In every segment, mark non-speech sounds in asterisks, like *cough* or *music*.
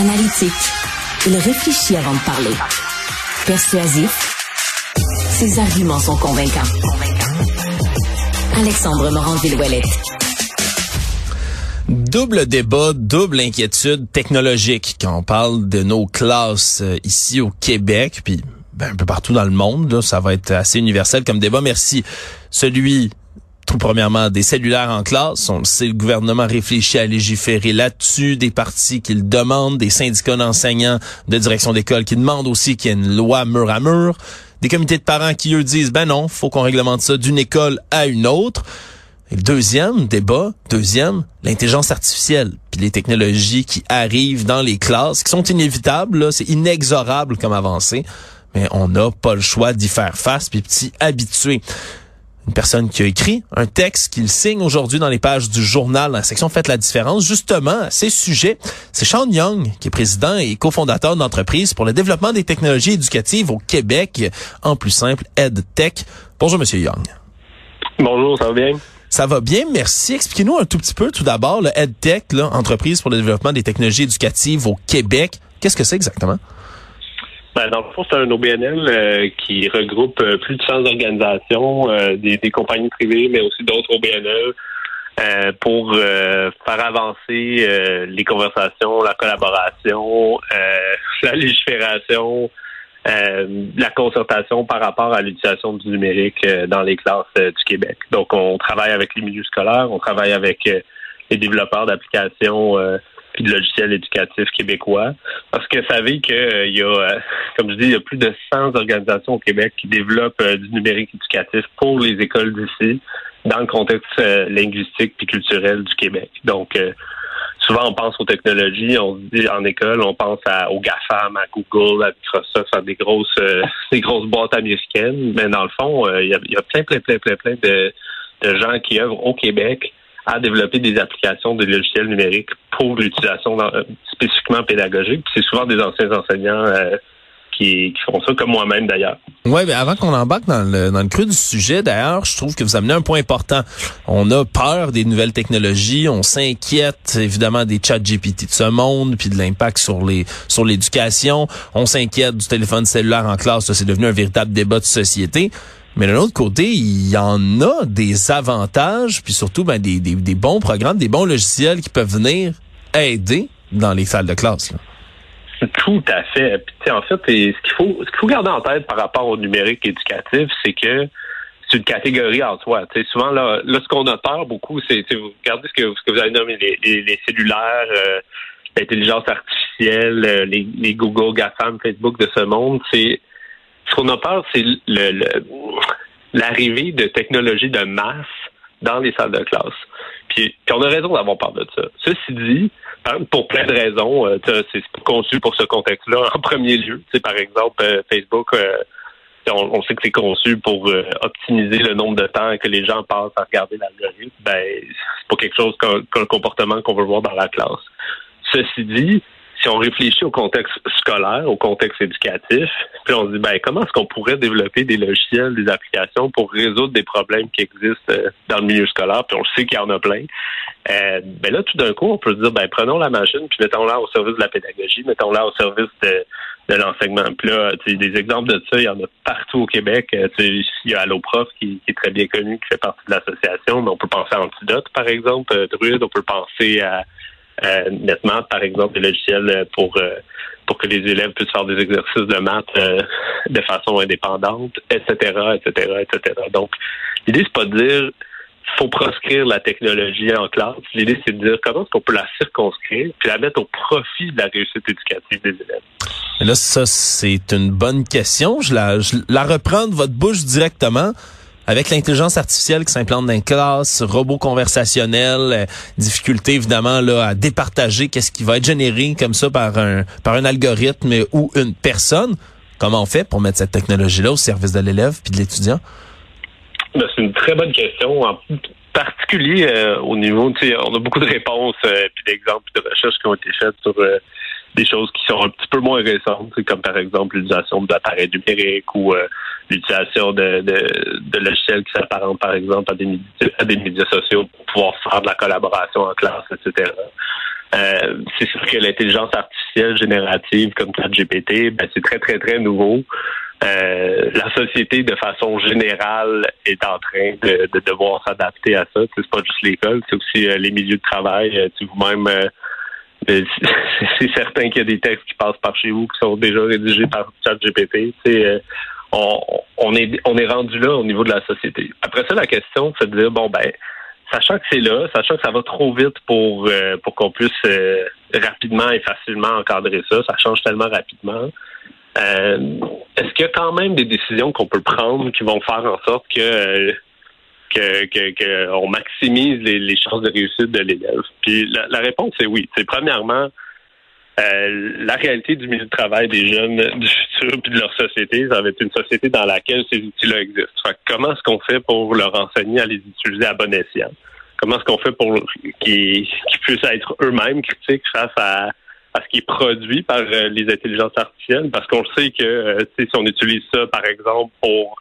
Analytique. Il réfléchit avant de parler. Persuasif. Ses arguments sont convaincants. Alexandre Morand-Villouellette. Double débat, double inquiétude technologique quand on parle de nos classes euh, ici au Québec, puis ben, un peu partout dans le monde. Ça va être assez universel comme débat. Merci. Celui tout premièrement, des cellulaires en classe. On le sait, le gouvernement réfléchit à légiférer là-dessus, des partis qui le demandent, des syndicats d'enseignants de direction d'école qui demandent aussi qu'il y ait une loi mur à mur, des comités de parents qui, eux, disent, ben non, faut qu'on réglemente ça d'une école à une autre. Et le deuxième débat, deuxième, l'intelligence artificielle, puis les technologies qui arrivent dans les classes, qui sont inévitables, c'est inexorable comme avancée, mais on n'a pas le choix d'y faire face, puis petit habitué une personne qui a écrit un texte qu'il signe aujourd'hui dans les pages du journal, dans la section Faites la différence, justement à ces sujets. C'est Sean Young, qui est président et cofondateur d'entreprise pour le développement des technologies éducatives au Québec, en plus simple, EdTech. Bonjour, Monsieur Young. Bonjour, ça va bien? Ça va bien, merci. Expliquez-nous un tout petit peu, tout d'abord, le EdTech, là, entreprise pour le développement des technologies éducatives au Québec. Qu'est-ce que c'est exactement? Ben, dans le fond, c'est un OBNL euh, qui regroupe euh, plus de 100 organisations, euh, des, des, compagnies privées, mais aussi d'autres OBNL, pour faire avancer les conversations, la collaboration, *laughs* la légifération, la concertation par rapport à l'utilisation du numérique dans les classes du Québec. Donc, on travaille avec les milieux scolaires, on travaille avec les développeurs d'applications puis de logiciels éducatifs québécois. Parce que savez qu'il euh, y a, euh, comme je dis, il y a plus de 100 organisations au Québec qui développent euh, du numérique éducatif pour les écoles d'ici dans le contexte linguistique puis culturel du Québec. Donc, souvent on pense aux technologies, on se dit en école, on pense à, aux GAFAM, à Google, à Microsoft, à des grosses, *laughs* des grosses boîtes américaines. Mais dans le fond, il y, a, y, a, plein, plein, plein, plein, plein de, de gens qui œuvrent au Québec à développer des applications de logiciels numériques pour l'utilisation spécifiquement pédagogique. C'est souvent des anciens enseignants euh, qui, font ça, comme moi-même d'ailleurs. Oui, mais avant qu'on embarque dans le, dans le creux du sujet, d'ailleurs, je trouve que vous amenez un point important. On a peur des nouvelles technologies, on s'inquiète évidemment des chats GPT de ce monde, puis de l'impact sur les sur l'éducation. On s'inquiète du téléphone cellulaire en classe, c'est devenu un véritable débat de société. Mais d'un autre côté, il y en a des avantages, puis surtout ben, des, des, des, bons programmes, des bons logiciels qui peuvent venir aider dans les salles de classe. Là. Tout à fait. Puis, en fait, ce qu'il faut, ce qu'il faut garder en tête par rapport au numérique éducatif, c'est que c'est une catégorie en soi. sais, souvent, là, là, ce qu'on a peur beaucoup, c'est vous regardez ce que, ce que vous avez nommé les, les, cellulaires, euh, l'intelligence artificielle, euh, les, les Google, GAFAM, Facebook de ce monde, c'est ce qu'on a peur, c'est l'arrivée de technologies de masse dans les salles de classe. Puis, on a raison d'avoir peur de ça. Ceci dit, pour plein de raisons, euh, c'est conçu pour ce contexte-là *laughs* en premier lieu. par exemple, euh, Facebook, euh, on, sait que c'est conçu pour optimiser le nombre de temps que les gens passent à regarder l'algorithme. Ben, c'est pas quelque chose qu'un comportement qu'on veut voir dans la classe. Ceci dit, si on réfléchit au contexte scolaire, au contexte éducatif, puis on se dit ben comment est-ce qu'on pourrait développer des logiciels, des applications pour résoudre des problèmes qui existent euh, dans le milieu scolaire, puis on le sait qu'il y en a plein. Euh, ben là, tout d'un coup, on peut se dire ben prenons la machine, puis mettons-la au service de la pédagogie, mettons-la au service de, l'enseignement. Puis là, des exemples de ça, il y en a partout au Québec. Euh, il y a Alloprof qui, qui est très bien connu, qui fait partie de l'association, mais on peut penser à Antidote, par exemple, Druide, on peut penser à nettement, par exemple, des logiciels pour euh, pour que les élèves puissent faire des exercices de maths euh, de façon indépendante, etc., etc., etc. Donc, l'idée c'est pas de dire faut proscrire la technologie en classe. L'idée c'est de dire comment est-ce qu'on peut la circonscrire puis la mettre au profit de la réussite éducative des élèves. là, ça c'est une bonne question. Je la, je la reprends de votre bouche directement. Avec l'intelligence artificielle qui s'implante dans les classes, robots conversationnels, euh, difficulté évidemment là à départager qu'est-ce qui va être généré comme ça par un par un algorithme ou une personne. Comment on fait pour mettre cette technologie-là au service de l'élève puis de l'étudiant? Ben, c'est une très bonne question. En particulier euh, au niveau, on a beaucoup de réponses euh, puis d'exemples de recherches qui ont été faites sur euh, des choses qui sont un petit peu moins récentes, comme par exemple l'utilisation d'appareils numériques ou l'utilisation de, de, logiciels qui s'apparentent par exemple à des, à des médias sociaux pour pouvoir faire de la collaboration en classe, etc. c'est sûr que l'intelligence artificielle générative comme ChatGPT, ben, c'est très, très, très nouveau. Euh, la société, de façon générale, est en train de, devoir s'adapter à ça. C'est pas juste l'école, c'est aussi euh, les milieux de travail. Euh, vous-même, *laughs* c'est certain qu'il y a des textes qui passent par chez vous qui sont déjà rédigés par ChatGPT. C'est on, on est on est rendu là au niveau de la société. Après ça, la question, c'est de dire bon ben, sachant que c'est là, sachant que ça va trop vite pour pour qu'on puisse rapidement et facilement encadrer ça, ça change tellement rapidement. Euh, est-ce qu'il y a quand même des décisions qu'on peut prendre qui vont faire en sorte que que, maximise les, chances de réussite de l'élève? Puis la, réponse est oui. C'est premièrement euh, la réalité du milieu de travail des jeunes du futur puis de leur société, ça va être une société dans laquelle ces outils-là existent. comment est-ce qu'on fait pour leur enseigner à les utiliser à bon escient? Comment est-ce qu'on fait pour qu'ils puissent être eux-mêmes critiques face à à ce qui est produit par euh, les intelligences artificielles, parce qu'on sait que euh, si on utilise ça, par exemple, pour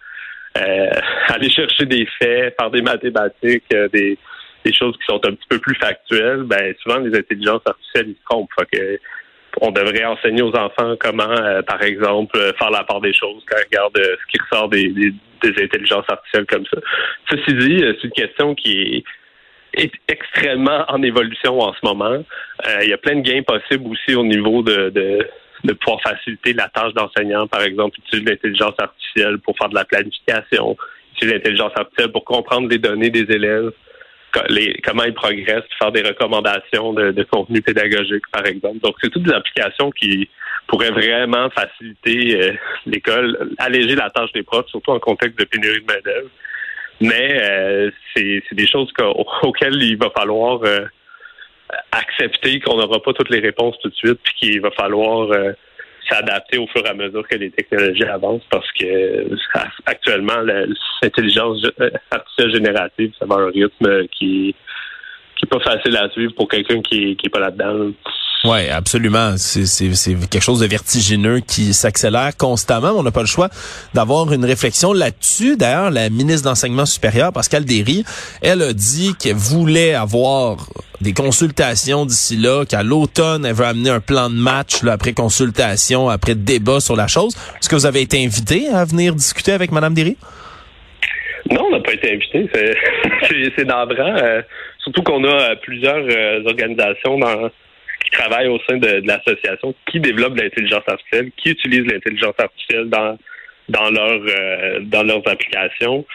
euh, aller chercher des faits, faire des mathématiques, des, des choses qui sont un petit peu plus factuelles, ben souvent les intelligences artificielles ils se trompent. On devrait enseigner aux enfants comment, par exemple, faire la part des choses quand ils regardent ce qui ressort des, intelligences artificielles comme ça. Ceci dit, c'est une question qui est extrêmement en évolution en ce moment. Euh, il y a plein de gains possibles aussi au niveau de, de, de pouvoir faciliter la tâche d'enseignant, par exemple, utiliser l'intelligence artificielle pour faire de la planification, utiliser l'intelligence artificielle pour comprendre les données des élèves, les, comment ils progressent, faire des recommandations de, de contenu pédagogique, par exemple. Donc, c'est toutes des applications qui pourraient vraiment faciliter euh, l'école, alléger la tâche des profs, surtout en contexte de pénurie de main-d'œuvre. Mais euh, c'est des choses *laughs* auxquelles il va falloir euh, accepter qu'on n'aura pas toutes les réponses tout de suite, puis qu'il va falloir euh, s'adapter au fur et à mesure que les technologies avancent, parce que actuellement, l'intelligence artificielle générative, ça va un rythme qui qui est pas facile à suivre pour quelqu'un qui, qui est pas là-dedans. Oui, absolument. C'est quelque chose de vertigineux qui s'accélère constamment. On n'a pas le choix d'avoir une réflexion là-dessus. D'ailleurs, la ministre d'Enseignement supérieur, Pascal Derry, elle a dit qu'elle voulait avoir des consultations d'ici là, qu'à l'automne, elle veut amener un plan de match là, après consultation, après débat sur la chose. Est-ce que vous avez été invité à venir discuter avec Mme Derry? Non, on n'a pas été invité. *laughs* C'est navrant. Euh, surtout qu'on a plusieurs euh, organisations dans qui travaillent au sein de, l'association, qui développent l'intelligence artificielle, qui utilisent l'intelligence artificielle dans dans leur euh, dans leurs applications.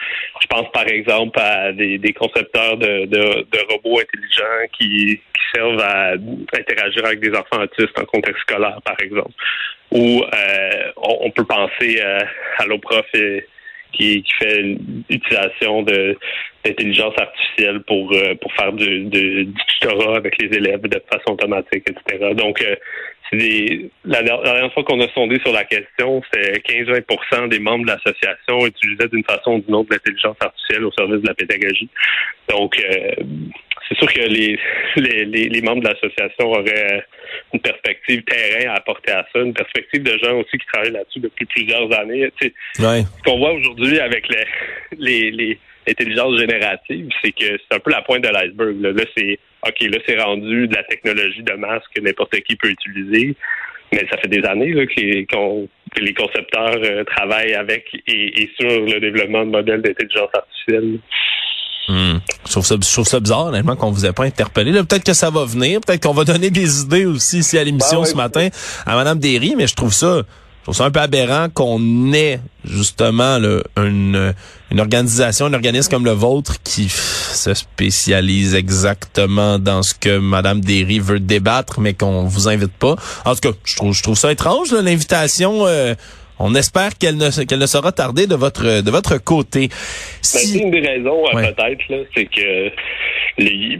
Je pense par exemple à des, des concepteurs de, de, de, robots intelligents qui, qui servent à interagir avec des enfants autistes en contexte scolaire, par exemple. Ou euh, on, peut penser à, à l'OPROF et, qui, fait l'utilisation de d'intelligence artificielle pour euh, pour faire du, du, tutorat avec les élèves de façon automatique, etc. Donc, euh, des, la, dernière fois qu'on a sondé sur la question, c'est 15-20 des membres de l'association utilisaient d'une façon ou d'une autre l'intelligence artificielle au service de la pédagogie. Donc, euh, c'est sûr que les, les, les, membres de l'association auraient une perspective terrain à apporter à ça, une perspective de gens aussi qui travaillent là-dessus depuis plusieurs années. Tu sais, Ce qu'on voit aujourd'hui avec les, les, l'intelligence générative, c'est que c'est un peu la pointe de l'iceberg. Là, c'est OK, là, c'est rendu de la technologie de masse que n'importe qui peut utiliser. Mais ça fait des années là, que, les, concepteurs euh, travaillent avec et, sur le développement de modèles d'intelligence artificielle. Hmm. Je, trouve ça, je trouve ça bizarre, honnêtement, qu'on vous ait pas interpellé. Peut-être que ça va venir. Peut-être qu'on va donner des idées aussi ici à l'émission ben ce matin à Mme Derry, mais je trouve ça je trouve ça un peu aberrant qu'on ait justement une, une organisation, un organisme comme le vôtre qui se spécialise exactement dans ce que Madame Derry veut débattre, mais qu'on vous invite pas. En tout cas, je trouve, je trouve ça étrange l'invitation. Euh, On espère qu'elle ne, qu'elle ne sera tardée de votre, de votre côté. Si... Ben, une des raisons, euh, ouais. peut-être, là, c'est que les,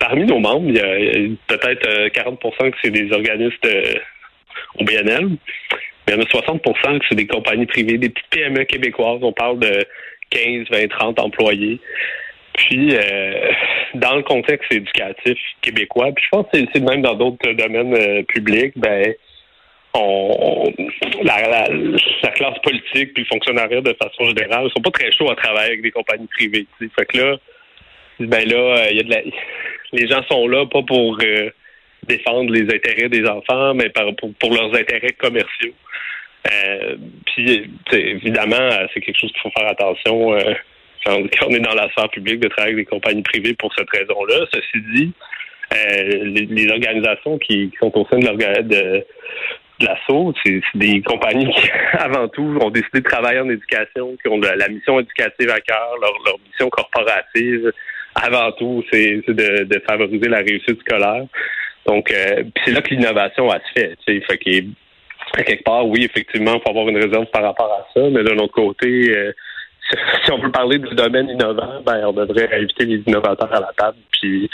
parmi nos membres, il y a peut-être 40% que c'est des organismes au BNL. Il y en a 60% que c'est des compagnies privées, des petites PME québécoises. On parle de 15, 20, 30 employés. Puis, euh, dans le contexte éducatif québécois, puis je pense que c'est même dans d'autres domaines euh, publics, ben, la, la, la, classe politique puis le fonctionnariat de façon générale sont pas très chauds à travailler avec des compagnies privées. Fait que là, ben là, la, les gens sont là pas pour euh, défendre les intérêts des enfants, mais pour, leurs intérêts commerciaux. Euh, puis, évidemment, c'est quelque chose qu'il faut faire attention euh, quand, on est dans la sphère publique de travailler avec des compagnies privées pour cette raison-là. Ceci dit, euh, les, organisations qui, sont au sein de de, de l'assaut, c'est des compagnies qui, *laughs* avant tout, ont décidé de travailler en éducation, qui ont la, la mission éducative à cœur, leur, leur, mission corporative, avant tout, c'est de, de, favoriser la réussite scolaire. Donc, euh, c'est là que l'innovation a se fait. Fait que, quelque part, oui, effectivement, il faut avoir une réserve par rapport à ça, mais d'un autre côté, euh, si on veut parler du domaine innovant, ben, on devrait inviter les innovateurs à la table, puis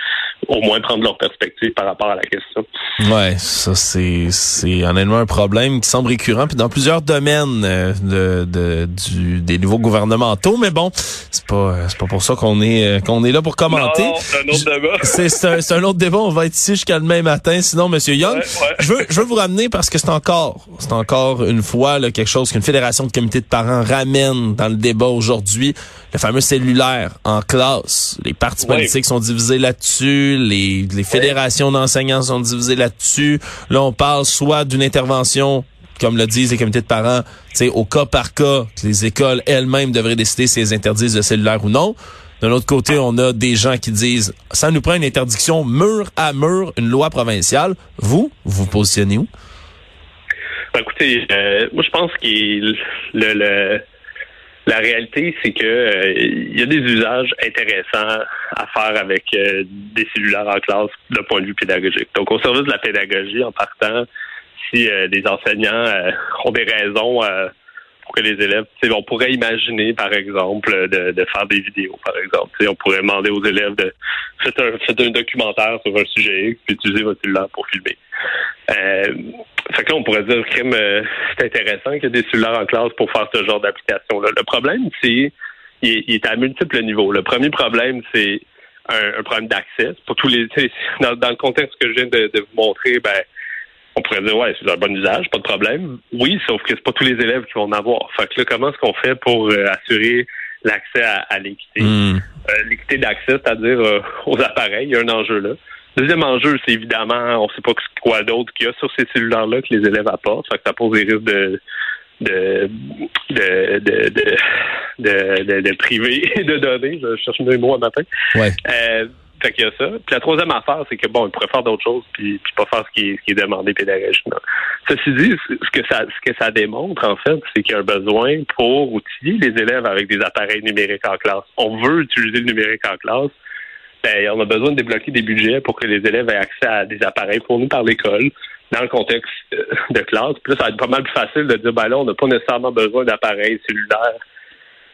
au moins prendre leur perspective par rapport à la question. Ouais, ça c'est c'est honnêtement un problème qui semble récurrent puis dans plusieurs domaines euh, de, de du des niveaux gouvernementaux, mais bon, c'est pas c'est pas pour ça qu'on est euh, qu'on est là pour commenter. c'est un autre débat. *laughs* C'est un, un, autre débat. On va être ici jusqu'à demain matin. Sinon, Monsieur Young, ouais, ouais. je veux je veux vous ramener parce que c'est encore c'est encore une fois là, quelque chose qu'une fédération de comités de parents ramène dans le débat aujourd'hui. Le fameux cellulaire en classe. Les partis politiques sont divisés là-dessus. Les les fédérations d'enseignants sont divisées là-dessus. Là, on parle soit d'une intervention comme le disent les comités de parents, au cas par cas, que les écoles elles-mêmes devraient décider si elles interdisent le cellulaire ou non. D'un autre côté, on a des gens qui disent ça nous prend une interdiction mur à mur, une loi provinciale. Vous, vous vous positionnez où? Ben, écoutez, euh, moi je pense que le, le, la réalité, c'est que euh, il y a des usages intéressants à faire avec euh, des cellulaires en classe d'un point de vue pédagogique. Donc, au service de la pédagogie, en partant, si euh, les enseignants euh, ont des raisons euh, pour que les élèves, on pourrait imaginer, par exemple, de, de faire des vidéos, par exemple. T'sais, on pourrait demander aux élèves de faire un, faites un documentaire sur un sujet puis utiliser votre cellulaire pour filmer. Euh, fait que là, on pourrait dire, crime, euh, c'est intéressant qu'il y ait des cellulaires en classe pour faire ce genre d'application-là. Le problème, c'est il, il est à multiples niveaux. Le premier problème, c'est un, un, problème d'accès. Pour tous les, *laughs* dans, dans, le contexte que je viens de, de vous montrer, ben, on pourrait dire ouais, c'est un bon usage, pas de problème. Oui, sauf que c'est pas tous les élèves qui vont en avoir. Fait que là, comment est-ce qu'on fait pour euh, assurer l'accès à, à l'équité? Mm. Euh, l'équité d'accès, c'est-à-dire euh, aux appareils, il y a un enjeu là. Deuxième enjeu, c'est évidemment, on sait pas quoi d'autre qu'il y a sur ces cellulaires-là que les élèves apportent. Fait que ça pose des risques de de de de de, de, de, de privé *laughs* et de données. Je cherche mes mots un matin. Ouais. Euh, fait qu'il y a ça. Puis la troisième affaire, c'est que bon, il pourrait faire d'autres choses puis, puis pas faire ce qui est, ce qui est demandé pédagogiquement. Ceci dit, ce que ça ce que ça démontre, en fait, c'est qu'il y a un besoin pour outiller les élèves avec des appareils numériques en classe. On veut utiliser le numérique en classe. Ben, on a besoin de débloquer des budgets pour que les élèves aient accès à des appareils fournis par l'école dans le contexte de classe. Puis là, ça va être pas mal plus facile de dire, ben là, on n'a pas nécessairement besoin d'appareils cellulaires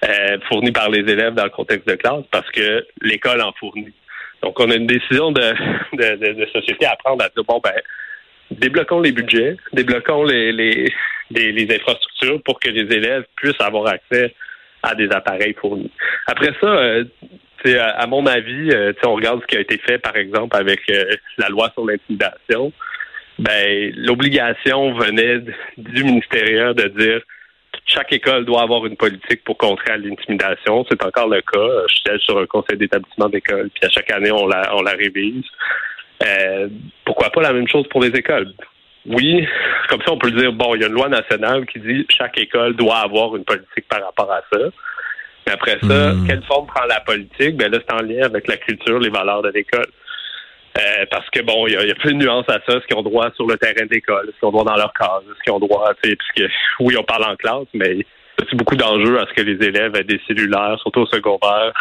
euh, fournis par les élèves dans le contexte de classe parce que l'école en fournit. Donc, on a une décision de, société à prendre à dire, bon, ben, débloquons les budgets, débloquons les, les infrastructures pour que les élèves puissent avoir accès à des appareils fournis. Après ça, euh, à mon avis, euh, on regarde ce qui a été fait, par exemple, avec euh, la loi sur l'intimidation. Ben, l'obligation venait du ministériel de dire chaque école doit avoir une politique pour contrer l'intimidation. C'est encore le cas. Je suis sur un conseil d'établissement d'école, puis à chaque année, on la, on la révise. Euh, pourquoi pas la même chose pour les écoles? Oui, comme ça, on peut dire, bon, il y a une loi nationale qui dit chaque école doit avoir une politique par rapport à ça. Après ça, mmh. quelle forme prend la politique? Ben là, c'est en lien avec la culture, les valeurs de l'école. Euh, parce que bon, il y, a, y a plein de nuances à ça, ce qu'ils ont droit sur le terrain d'école, ce qu'ils ont droit dans leur case, ce qu'ils ont droit, tu sais, puisque oui, on parle en classe, mais il y a aussi beaucoup d'enjeux à ce que les élèves aient des cellulaires, surtout au secondaire,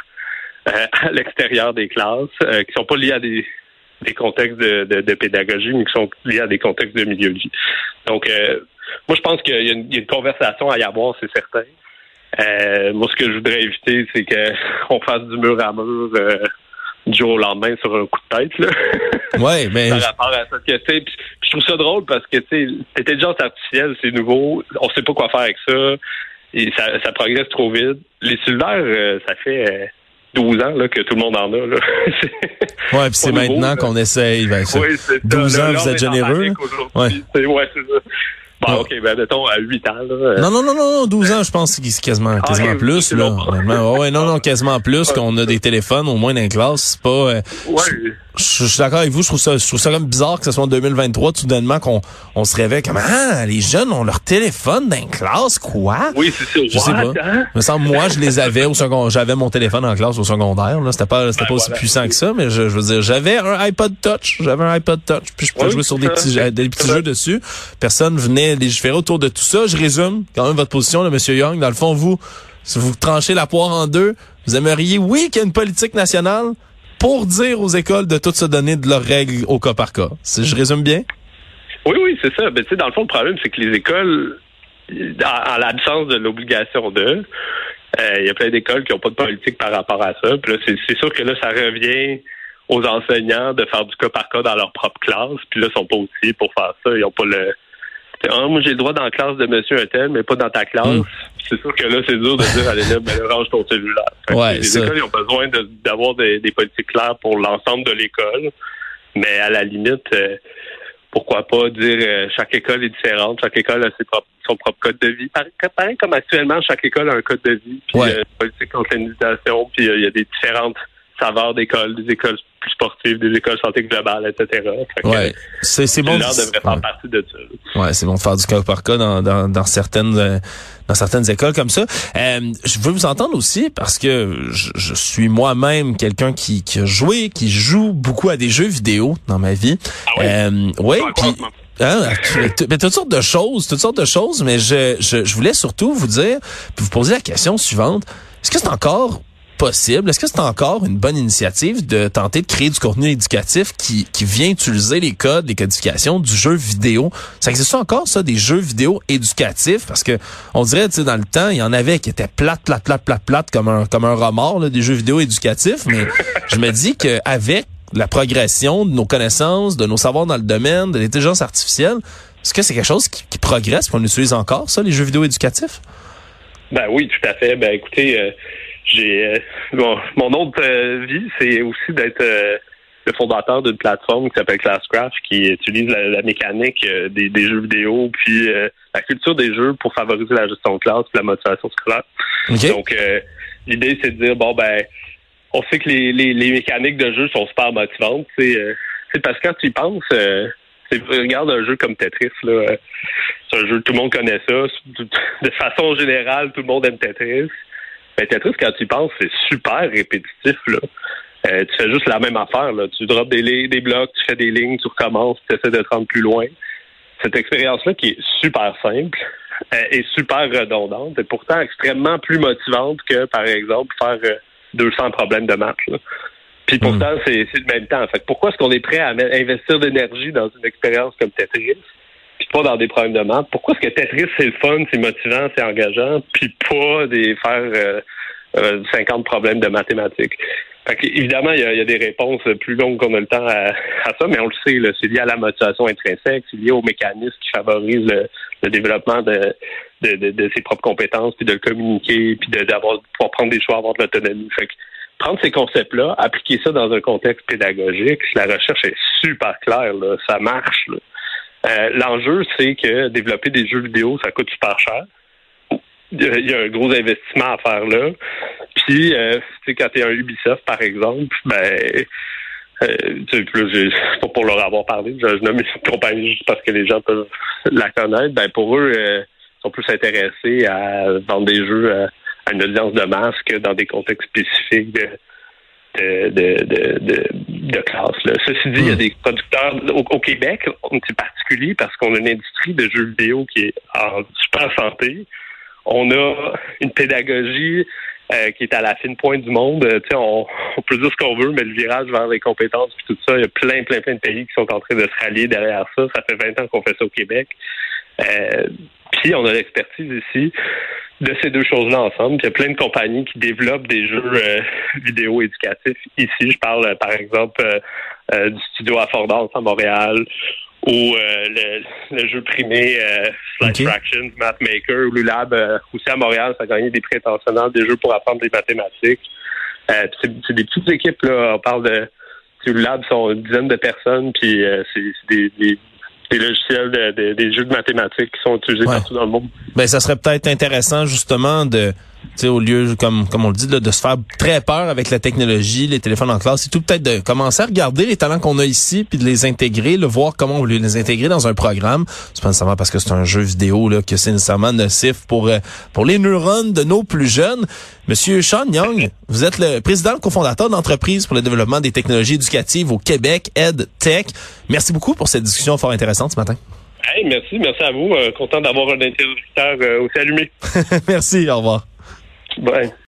euh, à l'extérieur des classes, euh, qui sont pas liés à des, des contextes de, de, de, pédagogie, mais qui sont liés à des contextes de milieu de vie. Donc, euh, moi, je pense qu'il y, a une conversation à y avoir, c'est certain. Euh, moi, ce que je voudrais éviter, c'est qu'on *laughs* fasse du mur à mur euh, du jour au lendemain sur un coup de tête. Là. *laughs* Ouais, *laughs* mais. Par rapport à ça, que, puis, je trouve ça drôle parce que l'intelligence artificielle, c'est nouveau. On sait pas quoi faire avec ça. Et ça, ça progresse trop vite. Les cellulaires, euh, ça fait 12 ans là, que tout le monde en a. Là. ouais, puis c'est maintenant qu'on essaye. Ben, oui, 12 ans, vous êtes généreux. Ouais, c'est ça. Bon, OK, ben mettons à 8 ans. Là. Non, non, non, non, 12 ans, je pense que c'est quasiment, ah, quasiment plus. Là. ouais, non, non, quasiment plus qu'on a des téléphones, au moins dans les classes. C'est pas. Euh, ouais je, suis d'accord avec vous. Je trouve ça, je trouve ça comme bizarre que ce soit en 2023, tout soudainement, qu'on on se réveille comme ah, les jeunes ont leur téléphone dans classe, quoi? Oui, c'est ça. Je sais pas. Hein? Me semble moi, je les avais au secondaire. J'avais mon téléphone en classe au secondaire. Là, c'était pas, c'était pas aussi puissant que ça, mais je, veux dire, j'avais un iPod Touch. J'avais un iPod Touch, puis je pouvais jouer sur des petits, des petits jeux dessus. Personne venait légiférer autour de tout ça. Je résume quand même votre position, là, Monsieur Young. Dans le fond, vous, si vous tranchez la poire en deux, vous aimeriez, oui, qu'il y ait une politique nationale pour dire aux écoles de toutes se donner de leurs règles au cas par cas. Si je résume bien? Oui, oui, c'est ça. Ben, tu sais, dans le fond, le problème, c'est que les écoles, en, l'absence de l'obligation de, euh, il y a plein d'écoles qui n'ont pas de politique par rapport à ça. Puis là, c'est sûr que là, ça revient aux enseignants de faire du cas par cas dans leur propre classe. Puis là, ils sont pas outillés pour faire ça. Ils n'ont pas le ah, moi, j'ai le droit dans la classe de monsieur un mais pas dans ta classe. Hmm. C'est sûr que là, c'est dur de dire à l'élève, ben, range ton cellulaire. Ouais, les écoles ils ont besoin d'avoir des, politiques claires pour l'ensemble de l'école. Mais à la limite, euh, pourquoi pas dire euh, chaque école est différente, chaque école a ses propres, son propre code de vie. Pareil, comme actuellement, chaque école a un code de vie, puis ouais. euh, politique contre puis euh, il y a des différentes saveurs d'écoles, des écoles plus sportives, des écoles santé globale, etc. ouais, c'est c'est bon. devrait faire partie de ça. Ouais, c'est bon de faire du cas par cas dans, dans, dans certaines euh, dans certaines écoles comme ça. Euh, je veux vous entendre aussi parce que je, je suis moi-même quelqu'un qui, qui a joué, qui joue beaucoup à des jeux vidéo dans ma vie. Ah oui? Euh, ouais, puis Hein, toutes sortes de choses, toutes sortes de choses, mais je, je, je voulais surtout vous dire, puis vous poser la question suivante. Est-ce que c'est encore possible? Est-ce que c'est encore une bonne initiative de tenter de créer du contenu éducatif qui, qui vient utiliser les codes, les codifications du jeu vidéo? Ça existe encore, ça, des jeux vidéo éducatifs? Parce que on dirait, tu sais, dans le temps, il y en avait qui étaient plates, plates, plates, plates, plates, comme un, comme un remords, là, des jeux vidéo éducatifs. Mais je me dis qu'avec la progression de nos connaissances, de nos savoirs dans le domaine, de l'intelligence artificielle, est-ce que c'est quelque chose qui, qui progresse, qu'on utilise encore, ça, les jeux vidéo éducatifs? Ben oui, tout à fait. Ben écoutez, euh, j'ai euh, bon, mon autre euh, vie, c'est aussi d'être euh, le fondateur d'une plateforme qui s'appelle Classcraft, qui utilise la, mécanique des, jeux vidéo, puis la culture des jeux pour favoriser la gestion de classe et la motivation scolaire. Donc, l'idée, c'est de dire, bon, ben, on sait que les, les, mécaniques de jeu sont super motivantes. C'est parce que quand tu y penses, regarde un jeu comme Tetris, là, c'est un jeu, tout le monde connaît ça. De façon générale, tout le monde aime Tetris. Ben, Tetris, quand tu y penses, c'est super répétitif. Là. Euh, tu fais juste la même affaire. Là. Tu drops des, des blocs, tu fais des lignes, tu recommences, tu essaies de te rendre plus loin. Cette expérience-là qui est super simple euh, est super redondante et pourtant extrêmement plus motivante que, par exemple, faire 200 euh, problèmes de match. Puis pourtant, hmm. c'est le même temps. Fait pourquoi est-ce qu'on est prêt à investir d'énergie dans une expérience comme Tetris? Puis pas dans des problèmes de maths. Pourquoi est-ce que Tetris, c'est le fun, c'est motivant, c'est engageant, puis pas des faire euh, 50 euh, problèmes de mathématiques? Fait évidemment, il y, a, des réponses plus longues qu'on a le temps à, ça, mais on le sait, c'est lié à la motivation intrinsèque, c'est lié aux mécanismes qui favorisent le, développement de, de, de, ses propres compétences, puis de le communiquer, puis d'avoir pouvoir prendre des choix, avoir de l'autonomie. Fait que prendre ces concepts-là, appliquer ça dans un contexte pédagogique, la recherche est super claire, là, ça marche. Là. Euh, l'enjeu, c'est que développer des jeux vidéo, ça coûte super cher. Il y a un gros investissement à faire là. Puis, euh, quand tu es un Ubisoft, par exemple, ben, euh, pas pour leur avoir parlé, je, nomme une compagnie juste parce que les gens peuvent la connaître. Ben, pour eux, euh, ils sont plus intéressés à vendre des jeux à, une audience de masse que dans des contextes spécifiques de, de, de classe. Là. Ceci dit, il y a hmm. des producteurs au, Québec, c'est particulier parce qu'on a une industrie de jeux vidéo qui est en super santé. On a une pédagogie euh, qui est à la fine pointe du monde. Euh, on, on, peut dire ce qu'on veut, mais le virage vers les compétences et tout ça, il y a plein, plein, plein de pays qui sont en train de se rallier derrière ça. Ça fait 20 ans qu'on fait ça au Québec. Euh, puis on a l'expertise ici de ces deux choses-là ensemble. Puis il y a plein de compagnies qui développent des jeux euh, *laughs* vidéo éducatifs ici. Je parle par exemple du studio Affordance à Montréal ou le, le, jeu primé Slide okay. Fractions, Mathmaker ou Lulab aussi à Montréal, ça a gagné des prix internationaux, des jeux pour apprendre des mathématiques. c'est des petites équipes, là. On parle de Lulab sont une dizaine de personnes, puis c'est des, des des logiciels, de, de, des jeux de mathématiques qui sont utilisés partout dans le monde. Ben, ça serait peut-être intéressant justement de au lieu, comme, comme on le dit, de se faire très peur avec la technologie, les téléphones en classe et tout, peut-être de commencer à regarder les talents qu'on a ici, puis de les intégrer, le voir comment on veut les intégrer dans un programme. C'est pas nécessairement parce que c'est un jeu vidéo là, que c'est nécessairement nocif pour, euh, pour les neurones de nos plus jeunes. Monsieur Sean Young, vous êtes le président cofondateur d'entreprise pour le développement des technologies éducatives au Québec, EdTech. Merci beaucoup pour cette discussion fort intéressante ce matin. Hey, merci, merci à vous. Euh, content d'avoir un interlocuteur euh, aussi allumé. *laughs* merci, au revoir. Bye.